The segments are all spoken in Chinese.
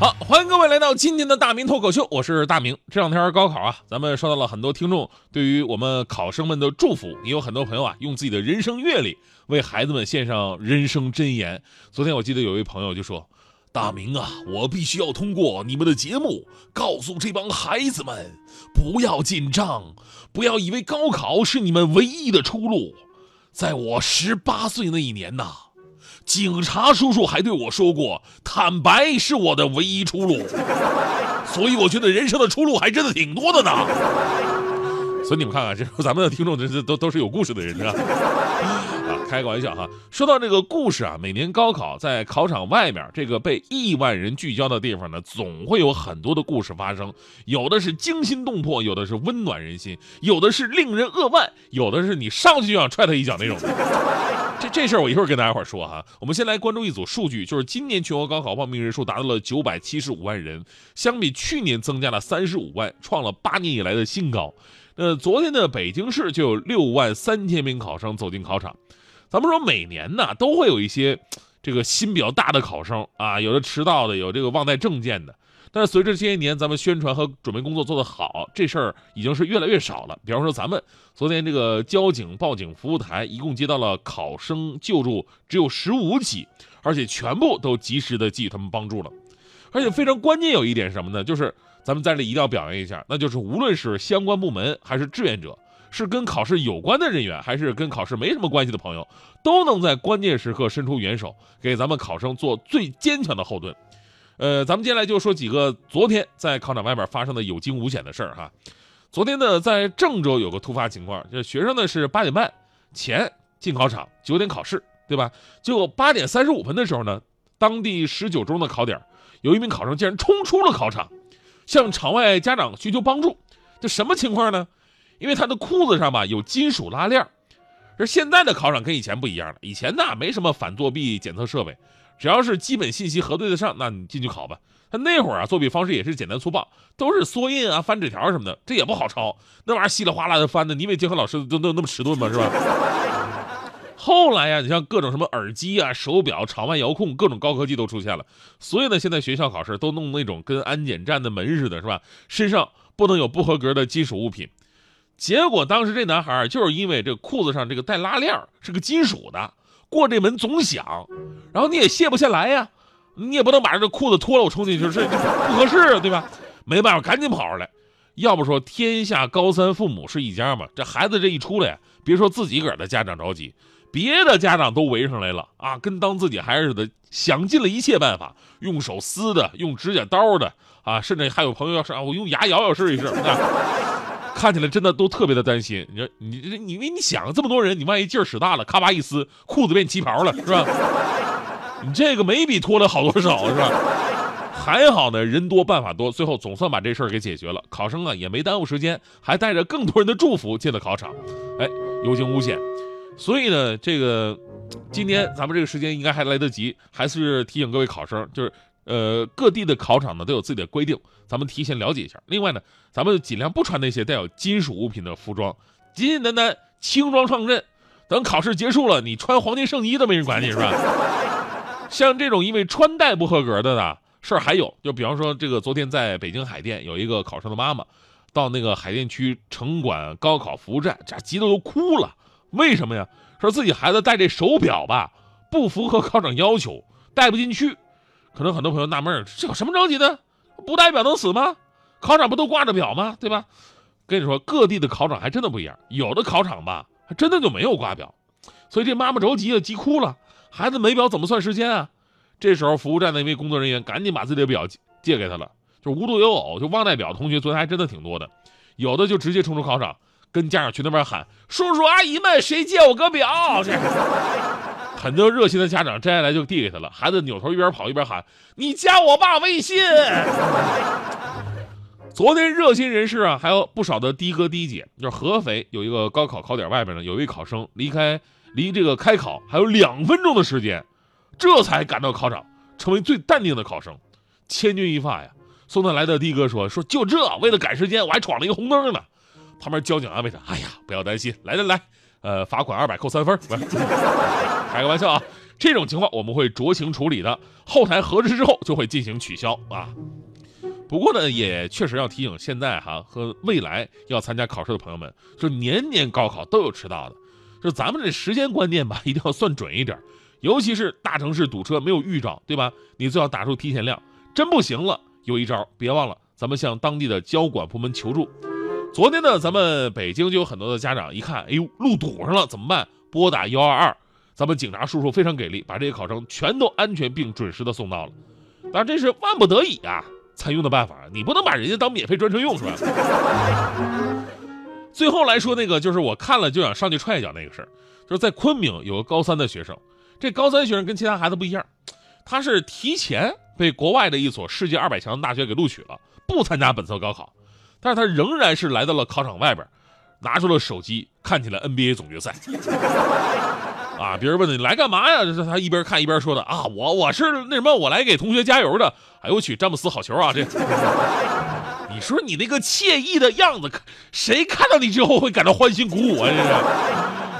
好，欢迎各位来到今天的大明脱口秀，我是大明。这两天高考啊，咱们收到了很多听众对于我们考生们的祝福，也有很多朋友啊，用自己的人生阅历为孩子们献上人生箴言。昨天我记得有一位朋友就说：“大明啊，我必须要通过你们的节目，告诉这帮孩子们，不要紧张，不要以为高考是你们唯一的出路。在我十八岁那一年呐。”警察叔叔还对我说过：“坦白是我的唯一出路。”所以我觉得人生的出路还真的挺多的呢。所以你们看看，这咱们的听众，这这都都是有故事的人，是吧？啊，开个玩笑哈。说到这个故事啊，每年高考在考场外面这个被亿万人聚焦的地方呢，总会有很多的故事发生。有的是惊心动魄，有的是温暖人心，有的是令人扼腕，有的是你上去就想踹他一脚那种。这这事儿我一会儿跟大家伙说哈。我们先来关注一组数据，就是今年全国高考报名人数达到了九百七十五万人，相比去年增加了三十五万，创了八年以来的新高。那昨天的北京市就有六万三千名考生走进考场。咱们说每年呢都会有一些这个心比较大的考生啊，有的迟到的，有这个忘带证件的。但是随着这些年咱们宣传和准备工作做得好，这事儿已经是越来越少了。比方说咱们昨天这个交警报警服务台一共接到了考生救助只有十五起，而且全部都及时的给予他们帮助了。而且非常关键有一点什么呢？就是咱们在这里一定要表扬一下，那就是无论是相关部门还是志愿者，是跟考试有关的人员，还是跟考试没什么关系的朋友，都能在关键时刻伸出援手，给咱们考生做最坚强的后盾。呃，咱们接下来就说几个昨天在考场外边发生的有惊无险的事儿哈。昨天呢，在郑州有个突发情况，这学生呢是八点半前进考场，九点考试，对吧？结果八点三十五分的时候呢，当地十九中的考点，有一名考生竟然冲出了考场，向场外家长寻求帮助。这什么情况呢？因为他的裤子上吧有金属拉链。而现在的考场跟以前不一样了，以前呢没什么反作弊检测设备。只要是基本信息核对得上，那你进去考吧。他那会儿啊，作弊方式也是简单粗暴，都是缩印啊、翻纸条什么的，这也不好抄。那玩意儿稀里哗啦的翻的，你以为监考老师都都那么迟钝吗？是吧？后来呀，你像各种什么耳机啊、手表、场外遥控，各种高科技都出现了。所以呢，现在学校考试都弄那种跟安检站的门似的，是吧？身上不能有不合格的金属物品。结果当时这男孩就是因为这裤子上这个带拉链是个金属的。过这门总响，然后你也卸不下来呀，你也不能把这裤子脱了我冲进去，这不合适，对吧？没办法，赶紧跑出来。要不说天下高三父母是一家嘛，这孩子这一出来，别说自己个儿的家长着急，别的家长都围上来了啊，跟当自己孩子似的，想尽了一切办法，用手撕的，用指甲刀的啊，甚至还有朋友要是啊，我用牙咬咬试一试。看起来真的都特别的担心，你说你你因为你想这么多人，你万一劲儿使大了，咔吧一撕，裤子变旗袍了，是吧？你这个没比脱了好多少，是吧？还好呢，人多办法多，最后总算把这事儿给解决了。考生啊也没耽误时间，还带着更多人的祝福进了考场，哎，有惊无险。所以呢，这个今天咱们这个时间应该还来得及，还是提醒各位考生，就是。呃，各地的考场呢都有自己的规定，咱们提前了解一下。另外呢，咱们尽量不穿那些带有金属物品的服装，简简单单轻装上阵。等考试结束了，你穿黄金圣衣都没人管你，是吧？像这种因为穿戴不合格的呢事儿还有，就比方说这个昨天在北京海淀有一个考生的妈妈，到那个海淀区城管高考服务站，这急得都哭了。为什么呀？说自己孩子戴这手表吧，不符合考场要求，戴不进去。可能很多朋友纳闷这有什么着急的？不戴表能死吗？考场不都挂着表吗？对吧？跟你说，各地的考场还真的不一样。有的考场吧，还真的就没有挂表，所以这妈妈着急了，急哭了。孩子没表怎么算时间啊？这时候服务站的一位工作人员赶紧把自己的表借给他了。就无独有偶，就忘带表同学昨天还真的挺多的。有的就直接冲出考场，跟家长去那边喊：“叔叔阿姨们，谁借我个表？” 很多热心的家长摘下来就递给他了，孩子扭头一边跑一边喊：“你加我爸微信。”昨天热心人士啊，还有不少的的哥的姐，就是合肥有一个高考考点外边呢，有一位考生离开离这个开考还有两分钟的时间，这才赶到考场，成为最淡定的考生，千钧一发呀！送他来的的哥说：“说就这，为了赶时间，我还闯了一个红灯呢。”旁边交警安慰他：“哎呀，不要担心，来来来，呃，罚款二百，扣三分。开个玩笑啊，这种情况我们会酌情处理的，后台核实之后就会进行取消啊。”不过呢，也确实要提醒现在哈和未来要参加考试的朋友们，就年年高考都有迟到的，就咱们这时间观念吧，一定要算准一点，尤其是大城市堵车没有预兆，对吧？你最好打出提前量。真不行了，有一招，别忘了咱们向当地的交管部门求助。昨天呢，咱们北京就有很多的家长一看，哎呦，路堵上了，怎么办？拨打幺二二，咱们警察叔叔非常给力，把这些考生全都安全并准时的送到了。当然这是万不得已啊。采用的办法，你不能把人家当免费专车用是吧？最后来说那个，就是我看了就想上去踹一脚那个事儿，就是在昆明有个高三的学生，这高三学生跟其他孩子不一样，他是提前被国外的一所世界二百强大学给录取了，不参加本次高考，但是他仍然是来到了考场外边，拿出了手机看起了 NBA 总决赛。啊！别人问你来干嘛呀？这是他一边看一边说的啊！我我是那什么，我来给同学加油的。哎呦我去，詹姆斯好球啊！这，你说你那个惬意的样子，谁看到你之后会感到欢欣鼓舞啊？这是，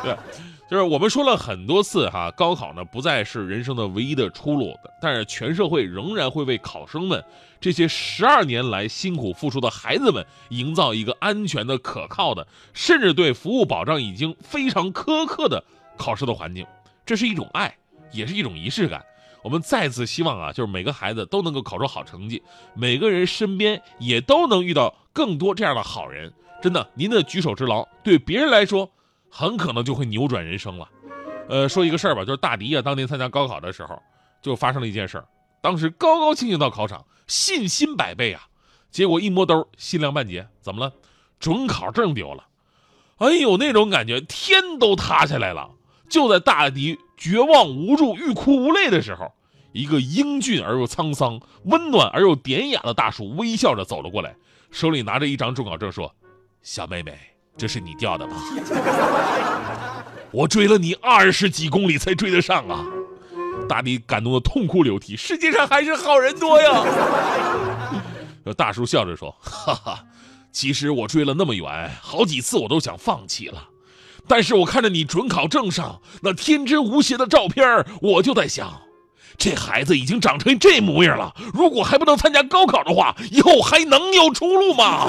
对，就是我们说了很多次哈，高考呢不再是人生的唯一的出路，但是全社会仍然会为考生们这些十二年来辛苦付出的孩子们营造一个安全的、可靠的，甚至对服务保障已经非常苛刻的。考试的环境，这是一种爱，也是一种仪式感。我们再次希望啊，就是每个孩子都能够考出好成绩，每个人身边也都能遇到更多这样的好人。真的，您的举手之劳，对别人来说，很可能就会扭转人生了。呃，说一个事儿吧，就是大迪啊，当年参加高考的时候，就发生了一件事儿。当时高高兴兴到考场，信心百倍啊，结果一摸兜，心凉半截，怎么了？准考证丢了。哎呦，那种感觉，天都塌下来了。就在大迪绝望无助、欲哭无泪的时候，一个英俊而又沧桑、温暖而又典雅的大叔微笑着走了过来，手里拿着一张准考证，说：“小妹妹，这是你掉的吧？我追了你二十几公里才追得上啊！”大迪感动的痛哭流涕，世界上还是好人多呀。大叔笑着说：“ 哈哈，其实我追了那么远，好几次我都想放弃了。”但是我看着你准考证上那天真无邪的照片，我就在想，这孩子已经长成这模样了，如果还不能参加高考的话，以后还能有出路吗？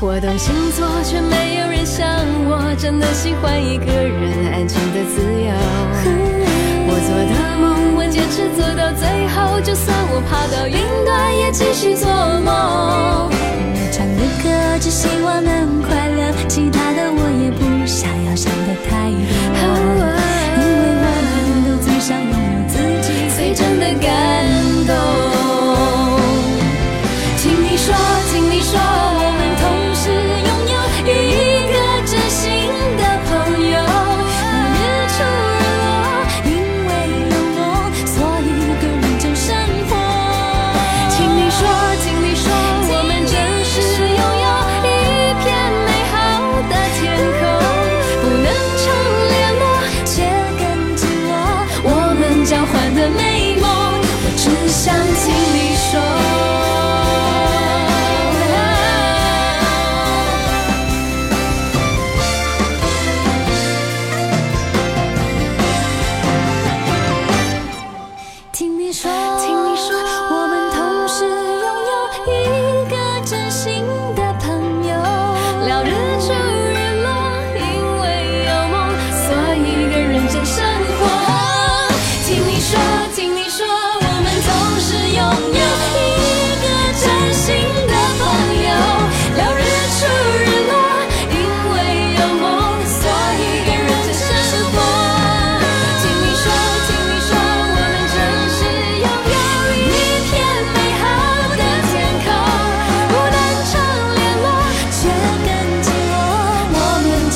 我懂星座却没有人像我真的喜欢一个人安静的自由。我做的梦我坚持做到最后就算我爬到云端也继续做梦。我唱的歌只希望能快乐其他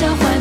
交换。